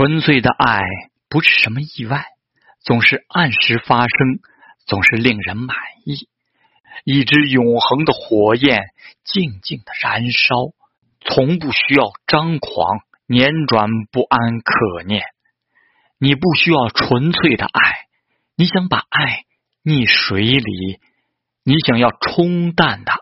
纯粹的爱不是什么意外总是按时发生总是令人满意。一只永恒的火焰静静的燃烧从不需要张狂辗转不安可念。你不需要纯粹的爱你想把爱溺水里你想要冲淡它。